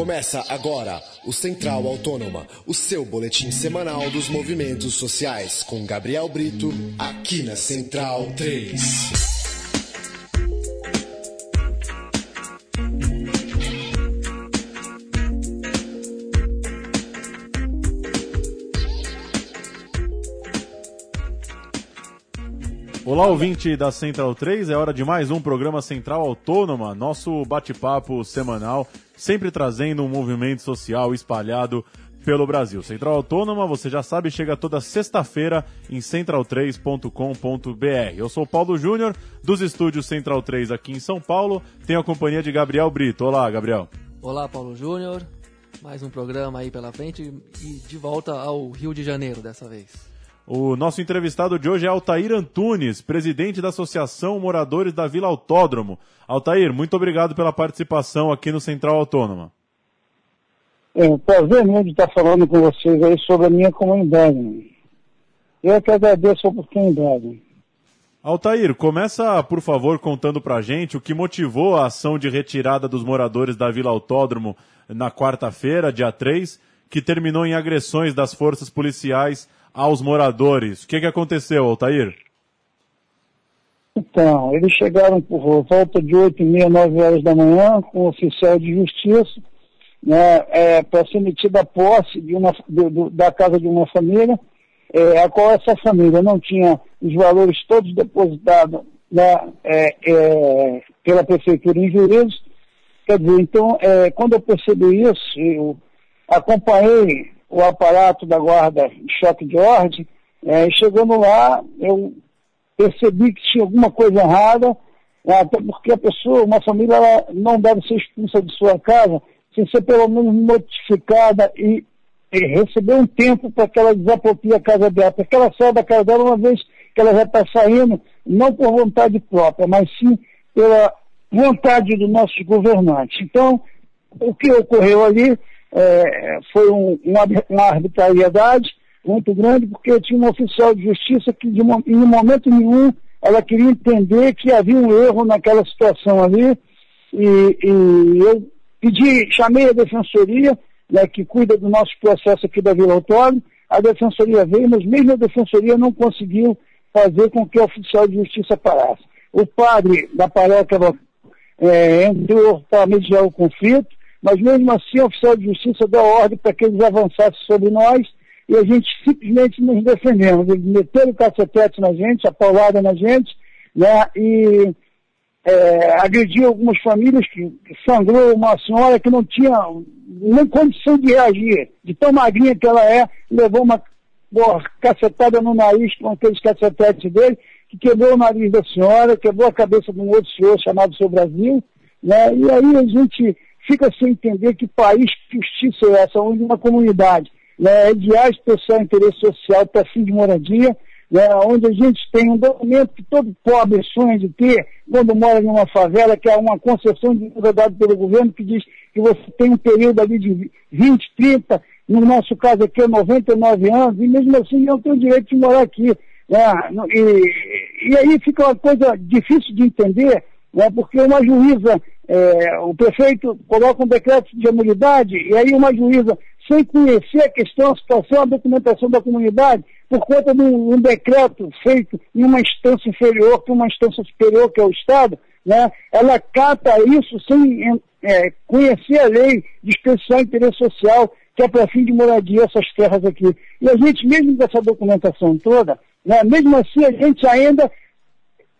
Começa agora o Central Autônoma, o seu boletim semanal dos movimentos sociais, com Gabriel Brito, aqui na Central 3. Olá, ouvinte da Central 3, é hora de mais um programa Central Autônoma, nosso bate-papo semanal, sempre trazendo um movimento social espalhado pelo Brasil. Central Autônoma, você já sabe, chega toda sexta-feira em central3.com.br. Eu sou Paulo Júnior, dos estúdios Central 3 aqui em São Paulo, tenho a companhia de Gabriel Brito. Olá, Gabriel. Olá, Paulo Júnior. Mais um programa aí pela frente e de volta ao Rio de Janeiro dessa vez. O nosso entrevistado de hoje é Altair Antunes, presidente da Associação Moradores da Vila Autódromo. Altair, muito obrigado pela participação aqui no Central Autônoma. É um prazer muito estar falando com vocês aí sobre a minha comunidade. Eu é que agradeço a oportunidade. Altair, começa, por favor, contando pra gente o que motivou a ação de retirada dos moradores da Vila Autódromo na quarta-feira, dia 3, que terminou em agressões das forças policiais aos moradores. O que, que aconteceu, Altair? Então, eles chegaram por volta de 8 e meia, 9 horas da manhã, com o oficial de justiça, né, é, para ser metida a posse de uma, de, da casa de uma família, é, a qual essa família não tinha os valores todos depositados né, é, é, pela prefeitura em juízos. Quer dizer, então, é, quando eu percebi isso, eu acompanhei o aparato da guarda de choque de ordem, é, chegando lá, eu percebi que tinha alguma coisa errada, é, até porque a pessoa, uma família, ela não deve ser expulsa de sua casa sem ser pelo menos notificada e, e receber um tempo para que ela desaproprie a casa dela, para que ela saia da casa dela uma vez que ela já está saindo, não por vontade própria, mas sim pela vontade dos nossos governantes. Então, o que ocorreu ali é, foi um, uma, uma, arbitrariedade muito grande, porque tinha uma oficial de justiça que, de, em momento nenhum, ela queria entender que havia um erro naquela situação ali, e, e eu pedi, chamei a defensoria, né, que cuida do nosso processo aqui da Vila Autódromo, a defensoria veio, mas mesmo a defensoria não conseguiu fazer com que o oficial de justiça parasse. O padre da paróquia é, entrou para mediar o conflito, mas mesmo assim o oficial de justiça deu ordem para que eles avançassem sobre nós e a gente simplesmente nos defendemos. Eles meteram o cacetete na gente, a paulada na gente, né, e é, agrediu algumas famílias que, sangrou uma senhora que não tinha nem condição de reagir, de tão magrinha que ela é, levou uma boa, cacetada no nariz com aqueles cacetetes dele, que quebrou o nariz da senhora, quebrou a cabeça de um outro senhor chamado Seu Brasil, né? E aí a gente fica sem entender que país que justiça é essa, onde uma comunidade né, é de especial interesse social para fim de moradia, né, onde a gente tem um documento que todo pobre sonha de ter quando mora em uma favela, que é uma concessão de dada pelo governo, que diz que você tem um período ali de 20, 30, no nosso caso aqui é 99 anos, e mesmo assim não tem o direito de morar aqui. Né, e, e aí fica uma coisa difícil de entender, né, porque uma juíza é, o prefeito coloca um decreto de anuidade e aí uma juíza, sem conhecer a questão, a situação, a documentação da comunidade, por conta de um, um decreto feito em uma instância inferior que uma instância superior, que é o Estado, né, ela cata isso sem é, conhecer a lei de especial interesse social, que é para fim de moradia essas terras aqui. E a gente, mesmo com essa documentação toda, né, mesmo assim a gente ainda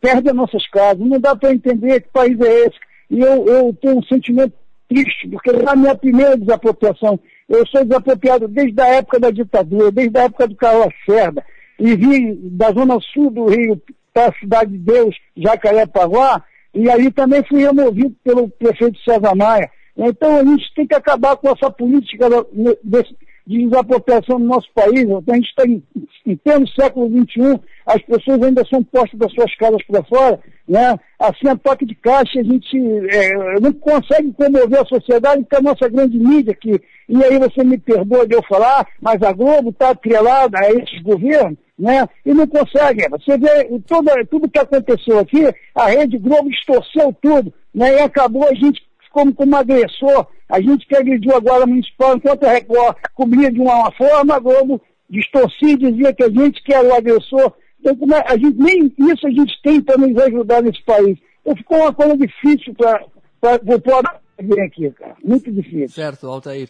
perde as nossas casas. Não dá para entender que país é esse e eu, eu tenho um sentimento triste, porque é a minha primeira desapropriação. Eu sou desapropriado desde a época da ditadura, desde a época do Carlos Lacerda, e vim da zona sul do Rio para a cidade de Deus, Jacarepaguá, e aí também fui removido pelo prefeito César Maia. Então a gente tem que acabar com essa política desse, de desapropriação no nosso país. A gente está em, em pleno século XXI, as pessoas ainda são postas das suas casas para fora, né? Assim, a toque de caixa, a gente é, não consegue comover a sociedade com a nossa grande mídia aqui. E aí você me perdoa de eu falar, mas a Globo está atrelada a esses governos, né? E não consegue. Você vê tudo, tudo que aconteceu aqui, a Rede Globo distorceu tudo, né? E acabou a gente como, como agressor. A gente que agrediu agora o municipal, enquanto a Record cobria de uma forma, a Globo distorcia e dizia que a gente que era o agressor. Então, é, a gente, nem isso a gente tem para nos ajudar nesse país. Então ficou uma coisa difícil para o pobre vir aqui, cara. Muito difícil. Certo, Altair.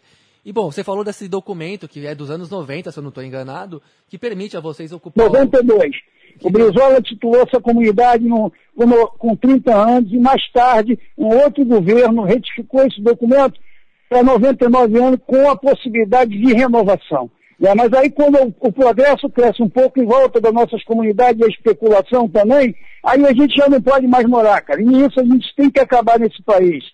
E bom, você falou desse documento que é dos anos 90, se eu não estou enganado, que permite a vocês ocupar. 92. O Brizola titulou essa comunidade no, com 30 anos e mais tarde um outro governo retificou esse documento para 99 anos com a possibilidade de renovação. É, mas aí quando o, o, progresso cresce um pouco em volta das nossas comunidades e a especulação também, aí a gente já não pode mais morar, cara. E isso a gente tem que acabar nesse país.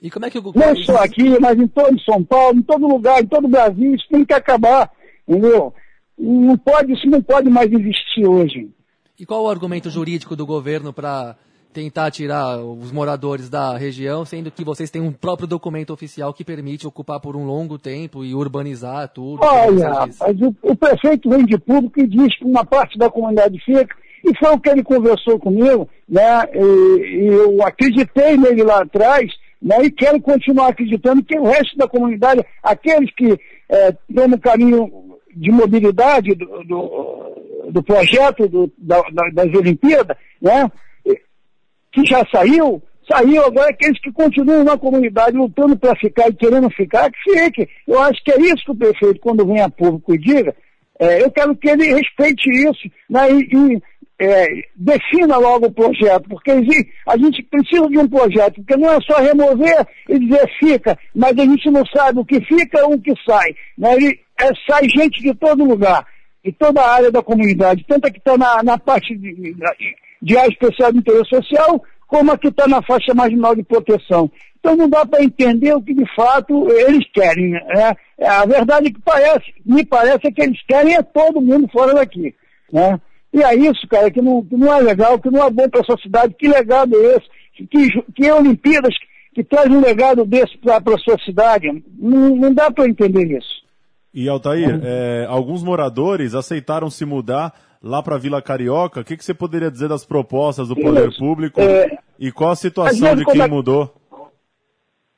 E como é que o Não só aqui, mas em todo São Paulo, em todo lugar, em todo o Brasil, isso tem que acabar, entendeu? Não pode, isso não pode mais existir hoje. E qual o argumento jurídico do governo para tentar tirar os moradores da região, sendo que vocês têm um próprio documento oficial que permite ocupar por um longo tempo e urbanizar tudo? Olha, mas o, o, prefeito vem de público e diz que uma parte da comunidade fica, e foi o que ele conversou comigo, né? E, e eu acreditei nele lá atrás, né? E quero continuar acreditando que o resto da comunidade, aqueles que é, estão no caminho de mobilidade do, do, do projeto do, da, das Olimpíadas, né? que já saiu, saiu agora aqueles que continuam na comunidade lutando para ficar e querendo ficar, que fique. Eu acho que é isso que o prefeito, quando vem a público e diga, é, eu quero que ele respeite isso né, e, e é, defina logo o projeto, porque a gente precisa de um projeto, porque não é só remover e dizer fica, mas a gente não sabe o que fica ou o que sai. Né? E, é, sai gente de todo lugar, de toda a área da comunidade, tanto a que está na, na parte de, de, área especial de interesse social, como a que está na faixa marginal de proteção. Então não dá para entender o que de fato eles querem. Né? A verdade é que parece, me parece é que eles querem é todo mundo fora daqui. Né? E é isso, cara, que não, que não é legal, que não é bom para a sociedade. Que legado é esse? Que, que é Olimpíadas que traz um legado desse para a sua cidade? Não, não dá para entender isso. E Altair, é, alguns moradores aceitaram se mudar lá para Vila Carioca. O que, que, você poderia dizer das propostas do poder isso. público é, e qual a situação de quem a, mudou?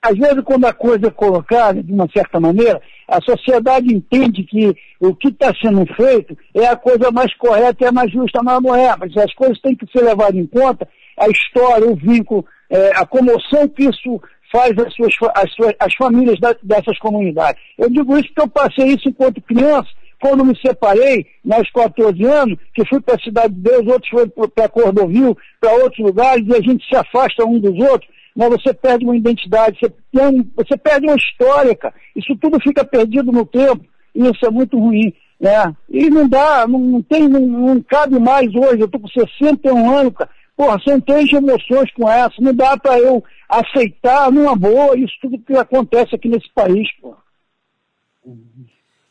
Às vezes, quando a coisa é colocada de uma certa maneira, a sociedade entende que o que está sendo feito é a coisa mais correta e a mais justa, mas não é. Mas as coisas têm que ser levadas em conta, a história, o vínculo, é, a comoção que isso faz as, suas, as, suas, as famílias da, dessas comunidades. Eu digo isso porque eu passei isso enquanto criança, quando me separei, aos 14 anos, que fui para a Cidade de Deus, outros foram para Cordovil, para outros lugares, e a gente se afasta um dos outros, mas você perde uma identidade, você, tem, você perde uma história, cara. Isso tudo fica perdido no tempo, e isso é muito ruim. Né? E não dá, não, não tem, não, não, cabe mais hoje, eu estou com 61 anos, cara. Porra, centenas de emoções com essa, não dá para eu aceitar numa boa isso tudo que acontece aqui nesse país, pô.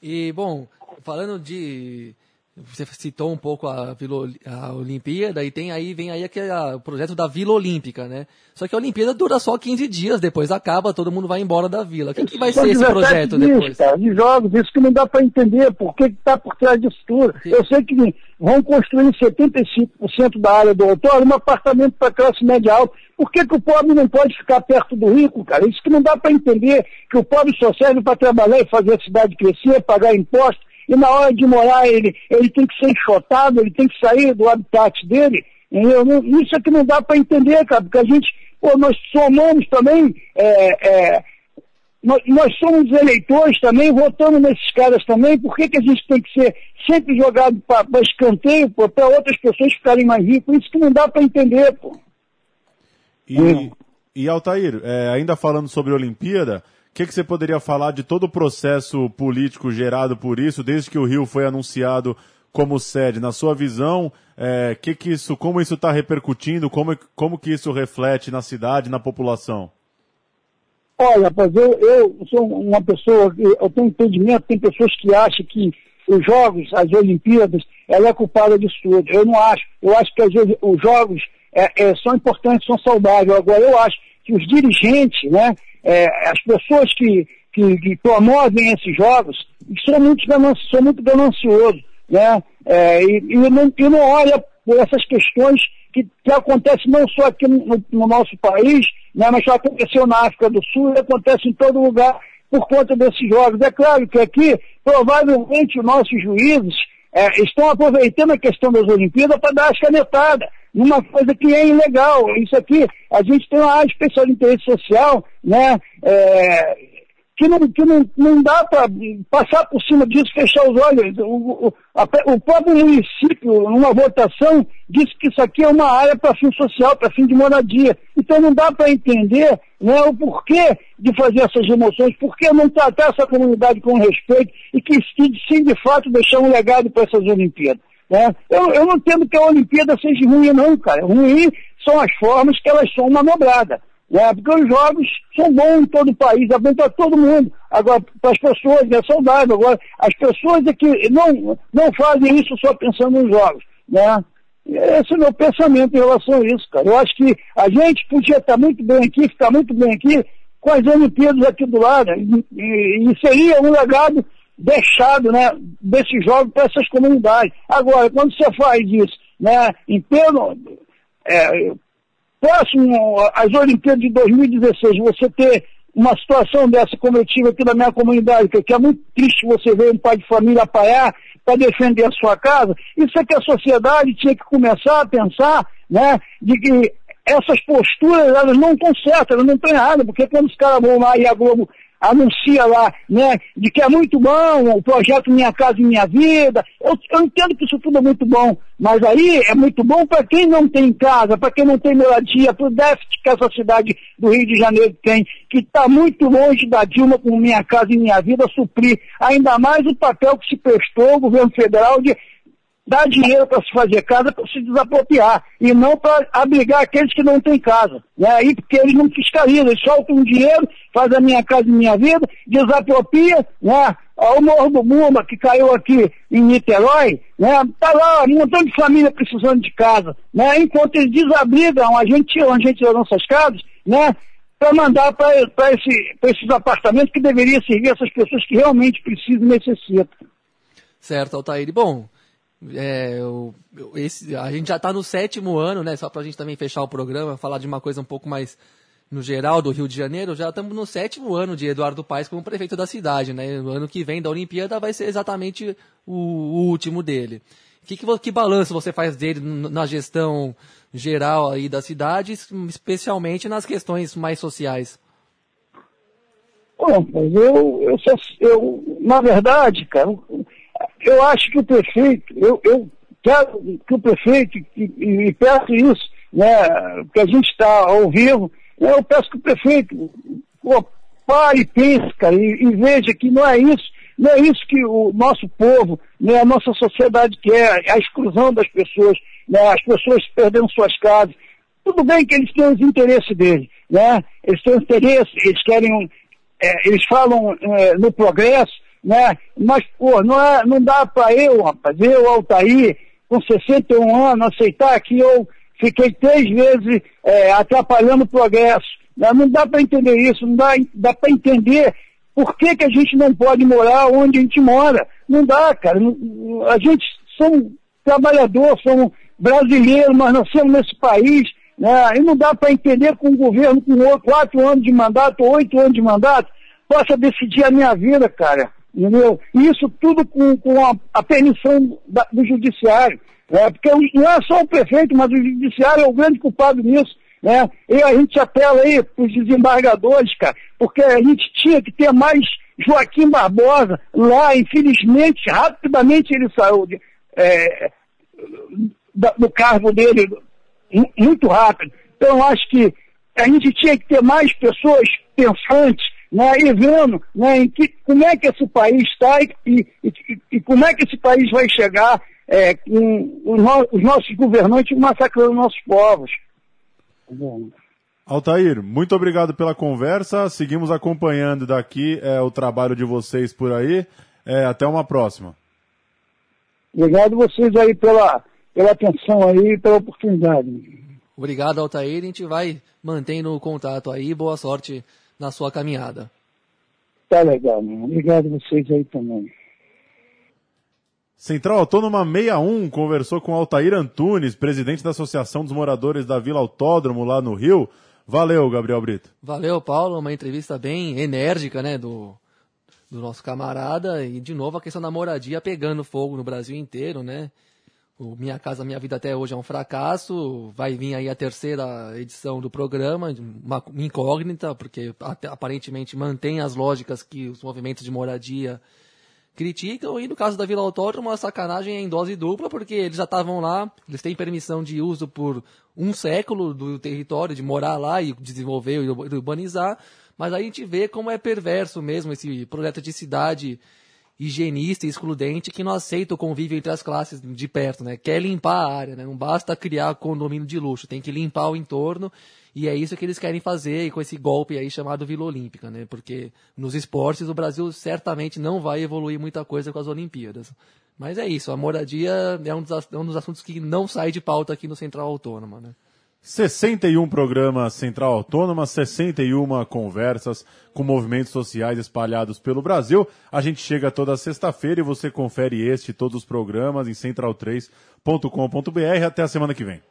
E, bom, falando de você citou um pouco a, Vila, a Olimpíada e tem aí vem aí aquele a, o projeto da Vila Olímpica, né? Só que a Olimpíada dura só 15 dias, depois acaba, todo mundo vai embora da vila. O que, que vai ser esse projeto dias, depois? Cara, de jogos, isso que não dá para entender, por que está por trás disso tudo. Que... Eu sei que vão construir 75% da área do autódromo um apartamento para classe média alta. Por que, que o pobre não pode ficar perto do rico, cara? Isso que não dá para entender, que o pobre só serve para trabalhar e fazer a cidade crescer, pagar impostos e na hora de morar ele, ele tem que ser enxotado, ele tem que sair do habitat dele. Entendeu? Isso é que não dá para entender, cara, porque a gente, pô, nós somos também, é, é, nós, nós, somos eleitores também, votamos nesses caras também, por que, que a gente tem que ser sempre jogado para escanteio, para outras pessoas ficarem mais ricas? Isso que não dá para entender, pô. E, e Altair, é, ainda falando sobre a Olimpíada, o que, que, você poderia falar de todo o processo político gerado por isso, desde que o Rio foi anunciado como sede? Na sua visão, é, que que isso, como isso está repercutindo, como, como que isso reflete na cidade, na população? Olha, rapaz, eu, eu sou uma pessoa, eu tenho entendimento, tem pessoas que acham que os Jogos, as Olimpíadas, ela é culpada disso tudo. Eu não acho. Eu acho que os Jogos é, é, são importantes, são saudáveis. Agora, eu acho que os dirigentes, né, é, as pessoas que, que, que, promovem esses jogos são muito, são muito gananciosos, né? É, e, e, não, e não olha por essas questões que, que acontece não só aqui no, no nosso país, né, mas já aconteceu na África do Sul e acontece em todo lugar por conta desses jogos. É claro que aqui, provavelmente, os nossos juízes é, estão aproveitando a questão das Olimpíadas para dar as canetadas, numa coisa que é ilegal. Isso aqui, a gente tem uma área especial de interesse social, né? É, que não, que não, não dá para passar por cima disso, fechar os olhos. O, o, a, o, próprio município, numa votação, disse que isso aqui é uma área para fim social, para fim de moradia. Então não dá para entender né, o porquê de fazer essas remoções, por que não tratar essa comunidade com respeito e que sim, de fato, deixar um legado para essas Olimpíadas. Né? Eu, eu não entendo que a Olimpíada seja ruim, não, cara. Ruim são as formas que elas são manobradas. Né? Porque os jogos são bons em todo o país, é bom para todo mundo. Agora, para as pessoas é saudável. Agora, as pessoas é que não, não fazem isso só pensando nos jogos. Né? Esse é o meu pensamento em relação a isso, cara. Eu acho que a gente podia estar muito bem aqui, ficar muito bem aqui, com as Olimpíadas aqui do lado. E, e, e seria um legado deixado né, desses jogos para essas comunidades. Agora, quando você faz isso né, em pleno, é, próximo às Olimpíadas de 2016, você ter uma situação dessa como eu tive aqui na minha comunidade, que é muito triste você ver um pai de família apanhar para defender a sua casa, isso é que a sociedade tinha que começar a pensar, né, de que essas posturas, elas não estão certas, elas não estão erradas, porque quando os caras vão lá e a Globo anuncia lá, né, de que é muito bom o projeto Minha Casa e Minha Vida. Eu, eu entendo que isso tudo é muito bom, mas aí é muito bom para quem não tem casa, para quem não tem moradia, para o déficit que essa cidade do Rio de Janeiro tem, que está muito longe da Dilma com Minha Casa e Minha Vida suprir ainda mais o papel que se prestou o governo federal de dar dinheiro para se fazer casa para se desapropriar e não para abrigar aqueles que não têm casa. Né? Aí porque eles não fiscalizam, eles soltam dinheiro, faz a minha casa e minha vida, desapropria, né? O Morro do Bumba, que caiu aqui em Niterói, né? Tá lá um montão de família precisando de casa, né? Enquanto eles desabrigam a gente, a gente das nossas casas, né? Para mandar para esse, esses apartamentos que deveriam servir essas pessoas que realmente precisam e necessitam. Certo, Altair. Bom, é, eu, esse, a gente já está no sétimo ano, né? Só para a gente também fechar o programa, falar de uma coisa um pouco mais no geral do Rio de Janeiro. Já estamos no sétimo ano de Eduardo Paes como prefeito da cidade, né? O ano que vem da Olimpíada vai ser exatamente o, o último dele. Que, que, que balanço você faz dele na gestão geral aí da cidade, especialmente nas questões mais sociais? Bom, eu, eu, eu, na verdade, cara, eu acho que o prefeito, eu, eu quero que o prefeito, e, e peço isso, né, que a gente está ao vivo, né, eu peço que o prefeito pô, pare pense, cara, e, e, veja que não é isso, não é isso que o nosso povo, né, a nossa sociedade quer, a exclusão das pessoas, né, as pessoas perdendo suas casas. Tudo bem que eles têm os interesses deles, né? Eles têm interesse, eles querem, é, eles falam é, no progresso, né? Mas, pô, não, é, não dá para eu, rapaz, eu, Altair, com 61 anos, aceitar que eu fiquei três vezes é, atrapalhando o progresso. Né? Não dá para entender isso, não dá, dá para entender por que, que a gente não pode morar onde a gente mora. Não dá, cara. A gente somos trabalhadores, somos brasileiros, mas nascemos nesse país. Né? E não dá para entender com um governo com quatro anos de mandato, oito anos de mandato, possa decidir a minha vida, cara. Entendeu? Isso tudo com, com a, a permissão da, do judiciário. Né? Porque não é só o prefeito, mas o judiciário é o grande culpado nisso. Né? E a gente apela aí para os desembargadores, cara, porque a gente tinha que ter mais Joaquim Barbosa lá, infelizmente, rapidamente ele saiu de, é, do cargo dele muito rápido. Então eu acho que a gente tinha que ter mais pessoas pensantes né, e vendo né, em que, como é que esse país está e, e, e, como é que esse país vai chegar é, com os, no, os, nossos governantes massacrando nossos povos. Altair, muito obrigado pela conversa. Seguimos acompanhando daqui é, o trabalho de vocês por aí. É, até uma próxima. Obrigado vocês aí pela, pela atenção aí e pela oportunidade. Obrigado, Altair. A gente vai mantendo o contato aí. Boa sorte na sua caminhada. Tá legal, mano. Obrigado a vocês aí também. Central Autônoma 61 conversou com Altair Antunes, presidente da Associação dos Moradores da Vila Autódromo lá no Rio. Valeu, Gabriel Brito. Valeu, Paulo. Uma entrevista bem enérgica, né, do, do nosso camarada. E, de novo, a questão da moradia pegando fogo no Brasil inteiro, né? O Minha Casa Minha Vida até hoje é um fracasso. Vai vir aí a terceira edição do programa, uma incógnita, porque aparentemente mantém as lógicas que os movimentos de moradia criticam. E no caso da Vila Autódromo, a sacanagem é em dose dupla, porque eles já estavam lá, eles têm permissão de uso por um século do território, de morar lá e desenvolver e urbanizar. Mas aí a gente vê como é perverso mesmo esse projeto de cidade higienista e excludente que não aceita o convívio entre as classes de perto, né? Quer limpar a área, né? Não basta criar condomínio de luxo, tem que limpar o entorno e é isso que eles querem fazer com esse golpe aí chamado Vila Olímpica, né? Porque nos esportes o Brasil certamente não vai evoluir muita coisa com as Olimpíadas. Mas é isso, a moradia é um dos, é um dos assuntos que não sai de pauta aqui no Central Autônoma, né? 61 programas Central Autônoma, 61 conversas com movimentos sociais espalhados pelo Brasil. A gente chega toda sexta-feira e você confere este e todos os programas em central3.com.br. Até a semana que vem.